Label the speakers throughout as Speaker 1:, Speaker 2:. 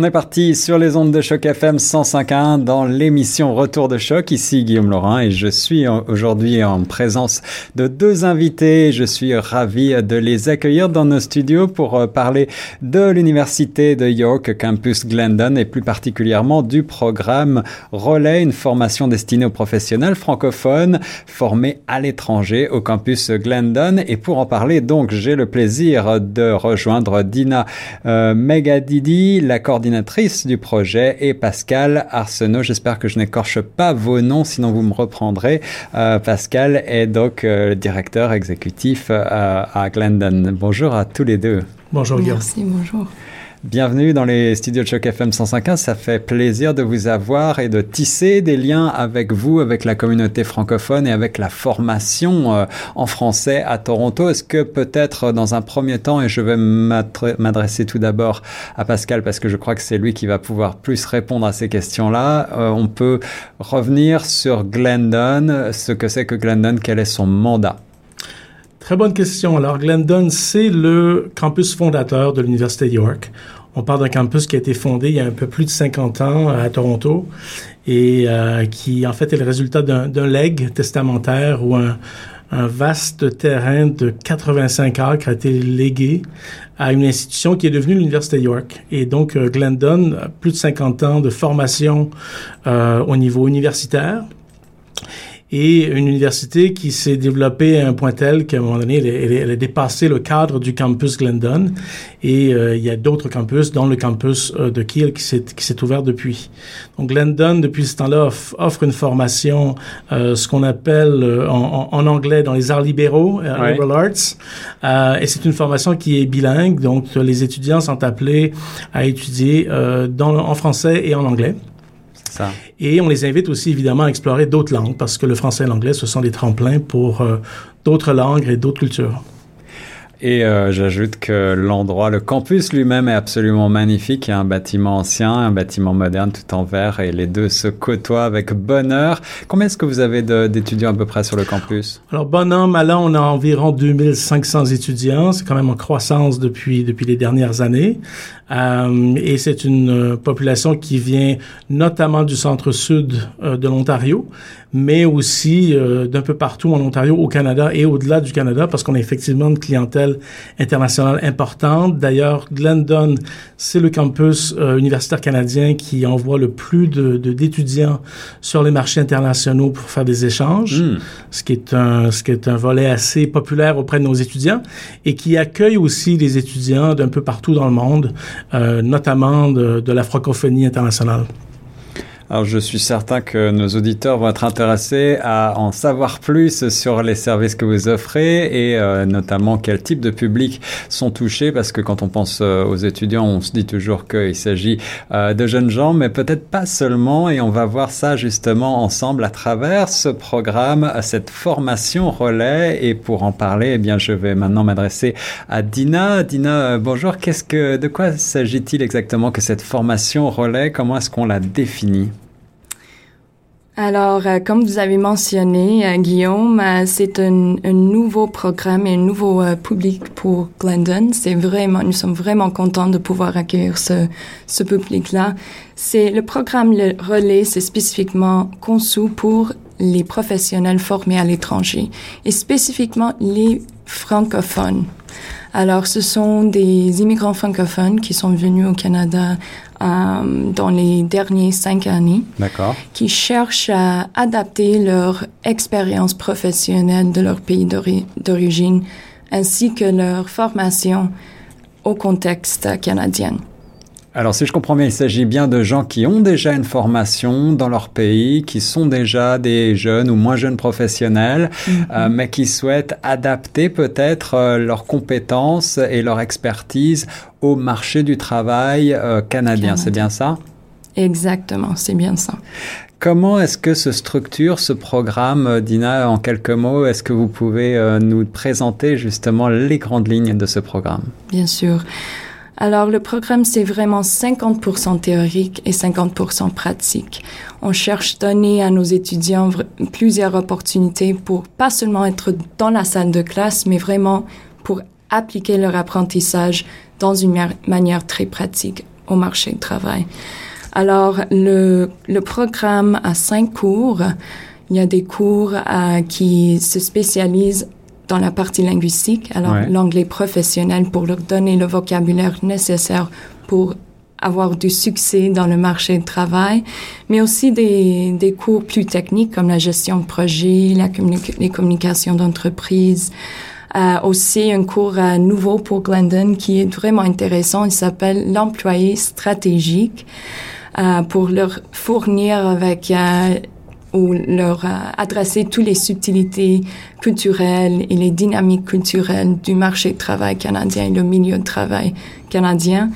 Speaker 1: On est parti sur les ondes de choc FM 105.1 dans l'émission Retour de choc. Ici Guillaume Laurin et je suis aujourd'hui en présence de deux invités. Je suis ravi de les accueillir dans nos studios pour euh, parler de l'université de York Campus Glendon et plus particulièrement du programme Relais, une formation destinée aux professionnels francophones formés à l'étranger au campus Glendon. Et pour en parler, donc, j'ai le plaisir de rejoindre Dina euh, Megadidi, la coordinatrice du projet, et Pascal Arsenault. J'espère que je n'écorche pas vos noms, sinon vous me reprendrez. Euh, Pascal est donc euh, le directeur exécutif euh, à Glendon. Bonjour à tous les deux.
Speaker 2: Bonjour Guillaume.
Speaker 3: Merci, bonjour.
Speaker 1: Bienvenue dans les studios de Choc FM 105.1. Ça fait plaisir de vous avoir et de tisser des liens avec vous, avec la communauté francophone et avec la formation euh, en français à Toronto. Est-ce que peut-être dans un premier temps, et je vais m'adresser tout d'abord à Pascal parce que je crois que c'est lui qui va pouvoir plus répondre à ces questions-là, euh, on peut revenir sur Glendon, ce que c'est que Glendon, quel est son mandat?
Speaker 2: Très bonne question. Alors, Glendon, c'est le campus fondateur de l'Université de York. On parle d'un campus qui a été fondé il y a un peu plus de 50 ans à Toronto et euh, qui, en fait, est le résultat d'un legs testamentaire ou un, vaste terrain de 85 acres a été légué à une institution qui est devenue l'Université de York. Et donc, euh, Glendon, plus de 50 ans de formation euh, au niveau universitaire et une université qui s'est développée à un point tel qu'à un moment donné, elle, elle, a dépassé le cadre du campus Glendon. Et euh, il y a d'autres campus, dont le campus euh, de Kiel, qui s'est, qui s'est ouvert depuis. Donc Glendon, depuis ce temps-là, offre une formation, euh, ce qu'on appelle en, en, anglais dans les arts libéraux, ouais. liberal arts. et c'est une formation qui est bilingue, donc les étudiants sont appelés à étudier dans, en français et en anglais. Et on les invite aussi évidemment à explorer d'autres langues parce que le français et l'anglais, ce sont des tremplins pour euh, d'autres langues et d'autres cultures.
Speaker 1: Et euh, j'ajoute que l'endroit, le campus lui-même est absolument magnifique. Il y a un bâtiment ancien, un bâtiment moderne tout en verre et les deux se côtoient avec bonheur. Combien est-ce que vous avez d'étudiants à peu près sur le campus?
Speaker 2: Alors, bon an, mal an, on a environ 2500 étudiants. C'est quand même en croissance depuis, depuis les dernières années. Euh, et c'est une euh, population qui vient notamment du centre-sud euh, de l'Ontario, mais aussi euh, d'un peu partout en Ontario, au Canada et au-delà du Canada, parce qu'on a effectivement une clientèle internationale importante. D'ailleurs, Glendon, c'est le campus euh, universitaire canadien qui envoie le plus de d'étudiants sur les marchés internationaux pour faire des échanges,
Speaker 1: mm.
Speaker 2: ce qui est un ce qui est un volet assez populaire auprès de nos étudiants et qui accueille aussi les étudiants d'un peu partout dans le monde euh, notamment de, de la francophonie internationale.
Speaker 1: Alors, je suis certain que nos auditeurs vont être intéressés à en savoir plus sur les services que vous offrez et euh, notamment quel type de public sont touchés parce que quand on pense euh, aux étudiants, on se dit toujours qu'il s'agit euh, de jeunes gens, mais peut-être pas seulement et on va voir ça justement ensemble à travers ce programme, cette formation relais et pour en parler, eh bien, je vais maintenant m'adresser à Dina. Dina, bonjour. Qu'est-ce que, de quoi s'agit-il exactement que cette formation relais? Comment est-ce qu'on la définit?
Speaker 3: Alors, euh, comme vous avez mentionné, euh, Guillaume, euh, c'est un, un, nouveau programme et un nouveau euh, public pour Glendon. C'est vraiment, nous sommes vraiment contents de pouvoir accueillir ce, ce public-là. C'est le programme le relais, c'est spécifiquement conçu pour les professionnels formés à l'étranger et spécifiquement les francophones. Alors, ce sont des immigrants francophones qui sont venus au Canada euh, dans les dernières cinq années, qui cherchent à adapter leur expérience professionnelle de leur pays d'origine ainsi que leur formation au contexte canadien.
Speaker 1: Alors si je comprends bien, il s'agit bien de gens qui ont déjà une formation dans leur pays, qui sont déjà des jeunes ou moins jeunes professionnels, -hmm. euh, mais qui souhaitent adapter peut-être euh, leurs compétences et leur expertise au marché du travail euh, canadien. C'est bien ça?
Speaker 3: Exactement, c'est bien ça.
Speaker 1: Comment est-ce que se structure ce programme, Dina, en quelques mots? Est-ce que vous pouvez nous présenter justement les grandes lignes de ce programme?
Speaker 3: Bien sûr. Alors, le programme, c'est vraiment 50% théorique et 50% pratique. On cherche donner à nos étudiants plusieurs opportunités pour pas seulement être dans la salle de classe, mais vraiment pour appliquer leur apprentissage dans une manière très pratique au marché du travail. Alors, le, le programme a cinq cours. Il y a des cours euh, qui se spécialisent dans la partie linguistique, alors l'anglais professionnel pour leur donner le vocabulaire nécessaire pour avoir du succès dans le marché du travail, mais aussi des, des cours plus techniques comme la gestion de projet, la les communications d'entreprise. Euh, aussi un cours euh, nouveau pour Glendon qui est vraiment intéressant. Il s'appelle l'employé stratégique euh, pour leur fournir avec ou leur euh, adresser toutes les subtilités culturelles et les dynamiques culturelles du marché du travail canadien et le milieu de travail canadien,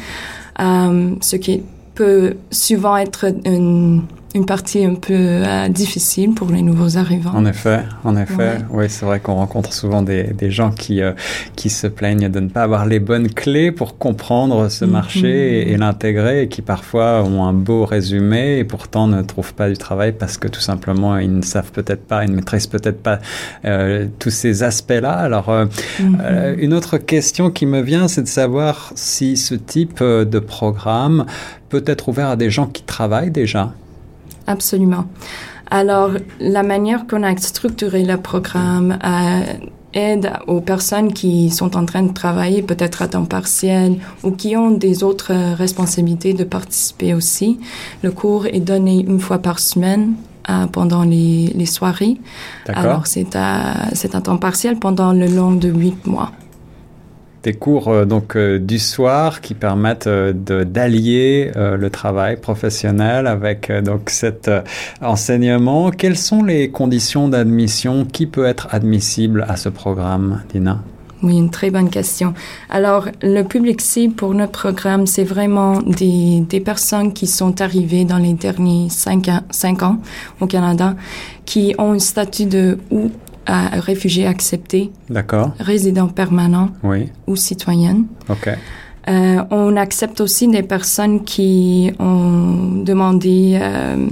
Speaker 3: euh, ce qui peut souvent être une une partie un peu euh, difficile pour les nouveaux arrivants.
Speaker 1: En effet, en effet. Oui, c'est vrai qu'on rencontre souvent des, des gens qui, euh, qui se plaignent de ne pas avoir les bonnes clés pour comprendre ce mhm. marché et, l'intégrer et qui parfois ont un beau résumé et pourtant ne trouvent pas du travail parce que tout simplement ils ne savent peut-être pas, ils ne maîtrisent peut-être pas euh, tous ces aspects-là. Alors, mhm. une autre question qui me vient, c'est de savoir si ce type de programme peut être ouvert à des gens qui travaillent déjà.
Speaker 3: Absolument. Alors, la manière qu'on a structuré le programme euh, aide aux personnes qui sont en train de travailler peut-être à temps partiel ou qui ont des autres responsabilités de participer aussi. Le cours est donné une fois par semaine euh, pendant les, les soirées. Alors, c'est à, c'est à temps partiel pendant le long de huit mois
Speaker 1: des cours euh, donc euh, du soir qui permettent euh, d'allier le travail professionnel avec donc cet enseignement. Quelles sont les conditions d'admission Qui peut être admissible à ce programme, Dina?
Speaker 3: Oui, une très bonne question. Alors, le public cible pour notre programme, c'est vraiment des, personnes qui sont arrivées dans les derniers cinq ans, cinq ans au Canada, qui ont un statut de ou à réfugiés acceptés,
Speaker 1: D'accord.
Speaker 3: résidents permanents
Speaker 1: oui.
Speaker 3: ou citoyennes.
Speaker 1: OK.
Speaker 3: Euh, on accepte aussi des personnes qui ont demandé euh,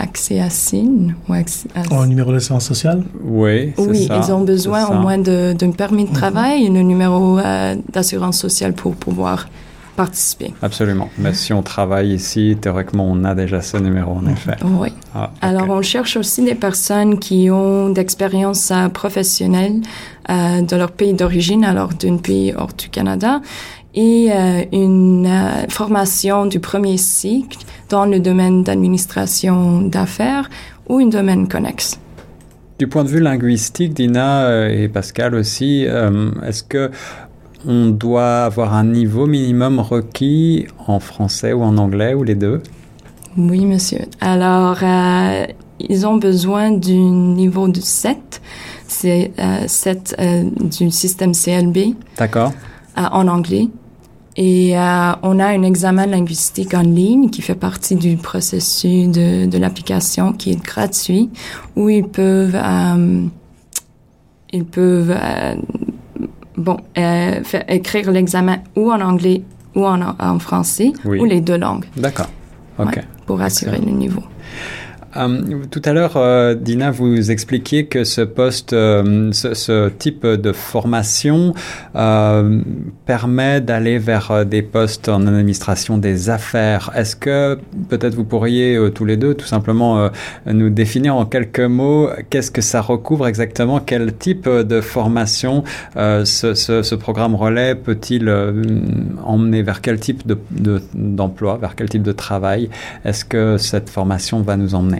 Speaker 3: accès à SIN
Speaker 2: ou accès à... numéro d'assurance sociale?
Speaker 1: Oui,
Speaker 3: Oui, ça, ils ont besoin au moins d'un permis de travail et le numéro euh, d'assurance sociale pour pouvoir participer.
Speaker 1: Absolument. Mais si on travaille ici, théoriquement, on a déjà ce numéro, en effet.
Speaker 3: Oui. Ah, Alors, on cherche aussi des personnes qui ont d'expérience euh, professionnelle euh, de leur pays d'origine, alors d'un pays hors du Canada, et euh, une euh, formation du premier cycle dans le domaine d'administration d'affaires ou un domaine connexe.
Speaker 1: Du point de vue linguistique, Dina et Pascal aussi, est-ce que on doit avoir un niveau minimum requis en français ou en anglais ou les deux
Speaker 3: Oui, monsieur. Alors, euh, ils ont besoin d'un niveau de 7. C'est euh, 7 euh, du système CLB.
Speaker 1: D'accord.
Speaker 3: Euh, en anglais. Et euh, on a un examen linguistique en ligne qui fait partie du processus de, de l'application qui est gratuit, où ils peuvent, ils peuvent bon, euh, écrire l'examen ou en anglais ou en, en français, ou les deux langues.
Speaker 1: D'accord. OK.
Speaker 3: pour assurer le niveau.
Speaker 1: Euh, tout à l'heure, euh, Dina, vous expliquiez que ce poste, euh, ce, type de formation permet d'aller vers des postes en administration des affaires. Est-ce que peut-être vous pourriez tous les deux tout simplement nous définir en quelques mots qu'est-ce que ça recouvre exactement, quel type de formation ce, programme relais peut-il emmener? Vers quel type d'emploi, de, vers quel type de travail? Est-ce que cette formation va nous emmener?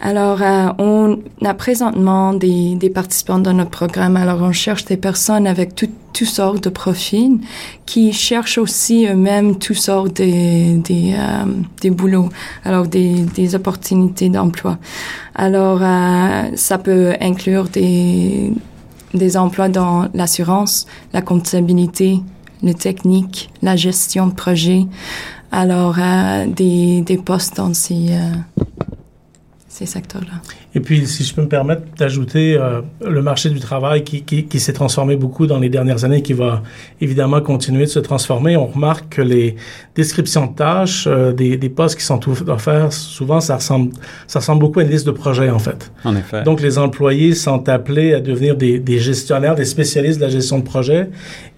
Speaker 3: Alors, euh, on a présentement des, des, participants dans notre programme. Alors, on cherche des personnes avec toutes sortes de profils qui cherchent aussi eux-mêmes toutes sortes des, des, euh, des boulots, alors des, des opportunités d'emploi. Alors, euh, ça peut inclure des, des emplois dans l'assurance, la comptabilité, le technique, la gestion de projet. Alors, des, des postes dans ces ces secteurs-là.
Speaker 2: Et puis, si je peux me permettre d'ajouter euh, le marché du travail qui, qui, qui s'est transformé beaucoup dans les dernières années, qui va évidemment continuer de se transformer. On remarque que les descriptions de tâches, euh, des, des, postes qui sont offerts, souvent, ça ressemble, ça ressemble beaucoup à une liste de projets, en fait.
Speaker 1: En effet.
Speaker 2: Donc, les employés sont appelés à devenir des, des gestionnaires, des spécialistes de la gestion de projet.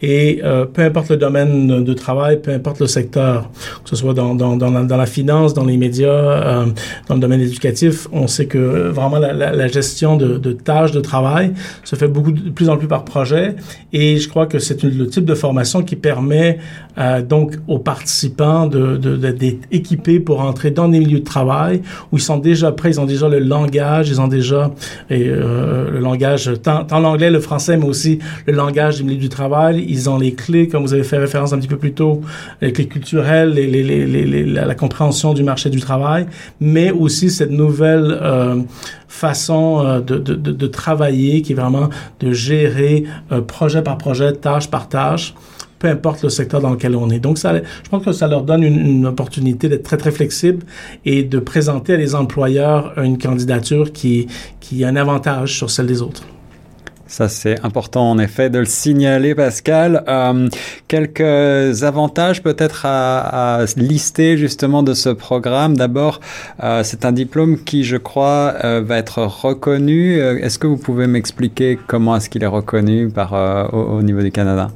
Speaker 2: Et euh, peu importe le domaine de travail, peu importe le secteur, que ce soit dans, dans, dans, la, dans la finance, dans les médias, euh, dans le domaine éducatif, on sait que vraiment la, gestion de, de, tâches de travail se fait beaucoup de plus en plus par projet. Et je crois que c'est le type de formation qui permet euh, donc aux participants de, de, d'être équipés pour entrer dans des milieux de travail où ils sont déjà prêts, ils ont déjà le langage, ils ont déjà euh, le langage, tant, l'anglais, le français, mais aussi le langage du milieu du travail ils ont les clés, comme vous avez fait référence un petit peu plus tôt, les clés culturelles, les, les, les, la, compréhension du marché du travail, mais aussi cette nouvelle euh, façon euh, de, de, travailler qui est vraiment de gérer euh, projet par projet, tâche par tâche peu importe le secteur dans lequel on est. Donc, ça, je pense que ça leur donne une, une opportunité d'être très, très flexible et de présenter à les employeurs une candidature qui, qui a un avantage sur celle des autres.
Speaker 1: Ça, c'est important en effet de le signaler, Pascal. Euh, quelques avantages peut-être à, lister justement de ce programme. D'abord, euh, c'est un diplôme qui, je crois, euh, va être reconnu. Est-ce que vous pouvez m'expliquer comment est-ce qu'il est reconnu par, au, au, niveau du Canada?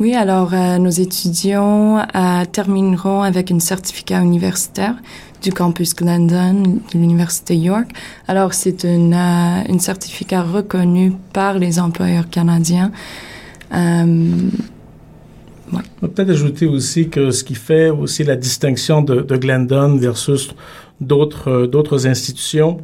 Speaker 3: Oui, alors nos étudiants termineront avec un certificat universitaire du campus Glendon de l'Université York. Alors, c'est un, euh, certificat reconnu par les employeurs canadiens. Euh.
Speaker 2: On peut peut-être ajouter aussi que ce qui fait aussi la distinction de, Glendon versus d'autres euh, d'autres institutions,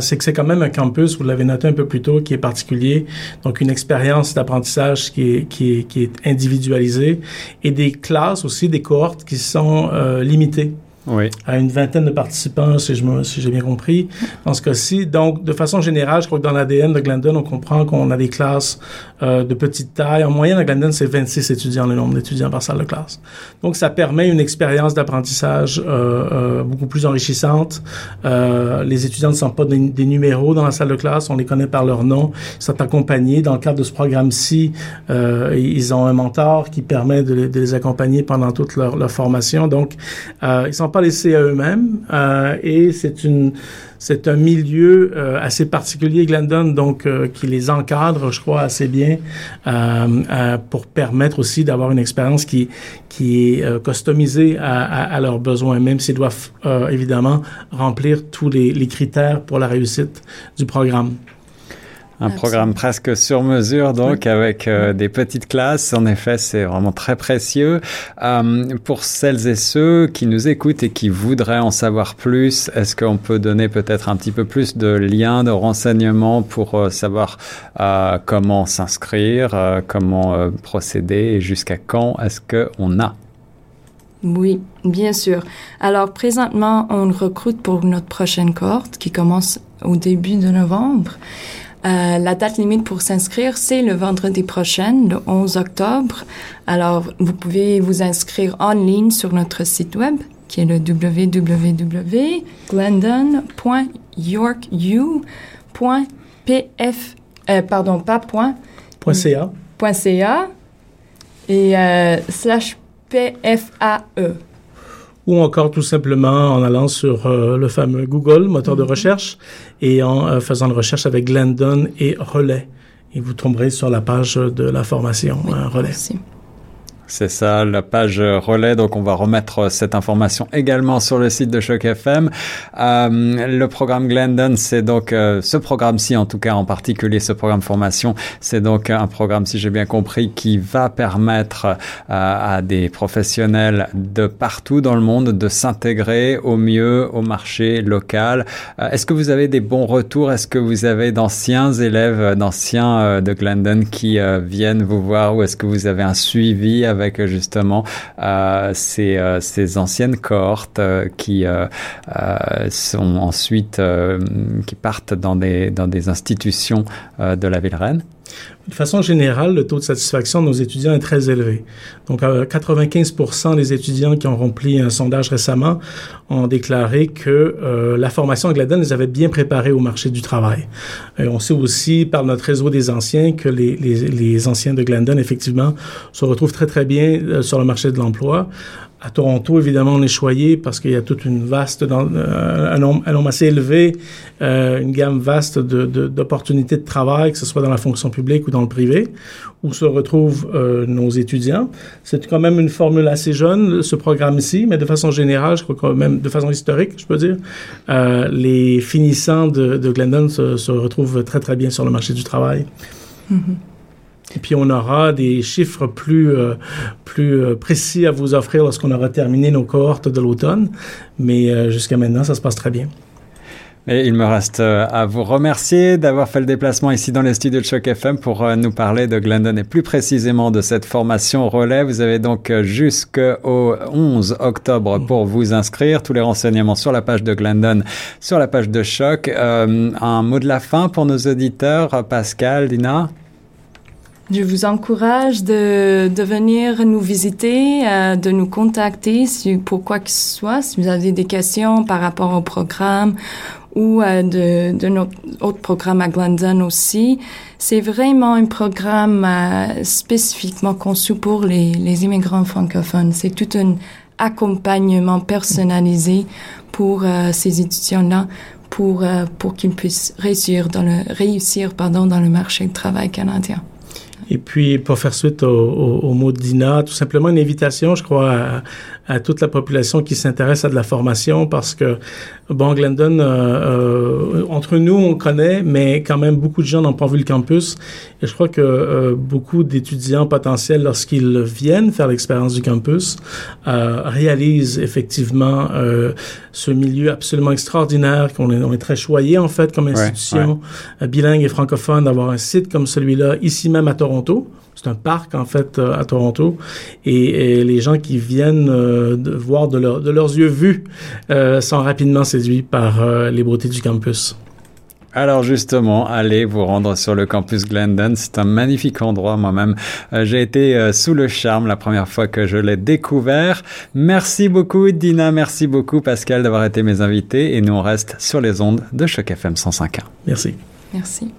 Speaker 2: c'est que c'est quand même un campus, vous l'avez noté un peu plus tôt, qui est particulier, donc une expérience d'apprentissage qui est, qui, est, individualisée, et des classes aussi, des cohortes qui sont limitées
Speaker 1: oui.
Speaker 2: à une vingtaine de participants, si, je me, si j'ai bien compris, dans ce cas-ci. Donc, de façon générale, je crois que dans l'ADN de Glendon, on comprend qu'on a des classes euh, de petite taille. En moyenne, à Glendon, c'est 26 étudiants, le nombre d'étudiants par salle de classe. Donc, ça permet une expérience d'apprentissage euh, euh, beaucoup plus enrichissante. Euh, les étudiants ne sont pas des, numéros dans la salle de classe, on les connaît par leur nom. Ils sont accompagnés. Dans le cadre de ce programme-ci, euh, ils ont un mentor qui permet de, les accompagner pendant toute leur, leur formation. Donc, euh, ils sont pas laissés à eux-mêmes euh, et c'est une c'est un milieu euh, assez particulier Glendon donc euh, qui les encadre je crois assez bien pour permettre aussi d'avoir une expérience qui qui est customisée à, leurs besoins même s'ils doivent évidemment remplir tous les critères pour la réussite du programme.
Speaker 1: Un Absolument. programme presque sur mesure, donc oui. avec euh, des petites classes. En effet, c'est vraiment très précieux. Euh, pour celles et ceux qui nous écoutent et qui voudraient en savoir plus, est-ce qu'on peut donner peut-être un petit peu plus de liens, de renseignements pour euh, savoir euh, comment s'inscrire, comment procéder et jusqu'à quand est-ce qu'on a?
Speaker 3: Oui, bien sûr. Alors, présentement, on recrute pour notre prochaine cohorte qui commence au début de novembre. Euh, la date limite pour s'inscrire, c'est le vendredi prochain, le 11 octobre. Alors, vous pouvez vous inscrire en ligne sur notre site web, qui est le www.glendon.yorku.pf, euh, pardon, pas point,
Speaker 2: .ca.
Speaker 3: .ca et euh, slash PFAE
Speaker 2: ou encore tout simplement en allant sur euh, le fameux Google, moteur de recherche, et en euh, faisant une recherche avec Glendon et Relais. Et vous tomberez sur la page de la formation
Speaker 3: oui,
Speaker 2: euh, Relais.
Speaker 3: Merci.
Speaker 1: C'est ça, la page relais. Donc, on va remettre cette information également sur le site de Choc FM. Euh, le programme Glendon, c'est donc euh, ce programme-ci, en tout cas en particulier ce programme formation, c'est donc un programme, si j'ai bien compris, qui va permettre euh, à des professionnels de partout dans le monde de s'intégrer au mieux au marché local. Est-ce que vous avez des bons retours? Est-ce que vous avez d'anciens élèves, d'anciens de Glendon qui viennent vous voir ou est-ce que vous avez un suivi avec justement euh, ces, euh, ces, anciennes cohortes euh, qui sont ensuite qui partent dans des, dans des institutions de la ville reine
Speaker 2: De façon générale, le taux de satisfaction de nos étudiants est très élevé. Donc, 95 des étudiants qui ont rempli un sondage récemment ont déclaré que euh, la formation à Gladden les avait bien préparés au marché du travail. Et on sait aussi par notre réseau des anciens que les, anciens de Glendon, effectivement, se retrouvent très, très bien euh, sur le marché de l'emploi. À Toronto, évidemment, on est choyé parce qu'il y a toute une vaste, euh, un, nombre, assez élevé, euh, une gamme vaste d'opportunités de, travail, que ce soit dans la fonction publique ou dans le privé, où se retrouvent euh, nos étudiants. C'est quand même une formule assez jeune, ce programme-ci, mais de façon générale, je crois quand même de façon historique, je peux dire, les finissants de, Glendon se, retrouvent très, très bien sur le marché du travail. Mm -hmm. Et puis on aura des chiffres plus, euh, plus euh, précis à vous offrir lorsqu'on aura terminé nos cohortes de l'automne. Mais euh, jusqu'à maintenant, ça se passe très bien.
Speaker 1: Et il me reste à vous remercier d'avoir fait le déplacement ici dans les studios de Choc FM pour nous parler de Glendon et plus précisément de cette formation relais. Vous avez donc jusqu'au 11 octobre pour vous inscrire. Tous les renseignements sur la page de Glendon, sur la page de Choc. Euh, un mot de la fin pour nos auditeurs, Pascal, Dina?
Speaker 3: Je vous encourage de, de venir nous visiter, euh, de nous contacter si, pour quoi que ce soit, si vous avez des questions par rapport au programme ou euh, de, de notre autre programme à Glendon aussi. C'est vraiment un programme euh, spécifiquement conçu pour les, les immigrants francophones. C'est tout un accompagnement personnalisé pour euh, ces étudiants-là pour, euh, pour qu'ils puissent réussir dans le, réussir, pardon, dans le marché du travail canadien.
Speaker 2: Et puis, pour faire suite au, au, au, mot Dina, tout simplement une invitation, je crois, à, à toute la population qui s'intéresse à de la formation parce que, bon, Glendon, euh, euh, entre nous, on connaît, mais quand même, beaucoup de gens n'ont pas vu le campus. Et je crois que euh, beaucoup d'étudiants potentiels, lorsqu'ils viennent faire l'expérience du campus, euh, réalisent effectivement euh, ce milieu absolument extraordinaire, qu'on est, on est très choyé, en fait, comme institution ouais, ouais. bilingue et francophone, d'avoir un site comme celui-là, ici même à Toronto. C'est un parc, en fait, à Toronto. Et, et les gens qui viennent euh, de voir de, leur, de, leurs yeux vus euh, sont rapidement séduits par euh, les beautés du campus.
Speaker 1: Alors justement, allez vous rendre sur le campus Glendon. C'est un magnifique endroit. Moi-même, euh, j'ai été euh, sous le charme la première fois que je l'ai découvert. Merci beaucoup Dina, merci beaucoup Pascal d'avoir été mes invités et nous on reste sur les ondes de Choc FM 105.1.
Speaker 2: Merci.
Speaker 3: Merci.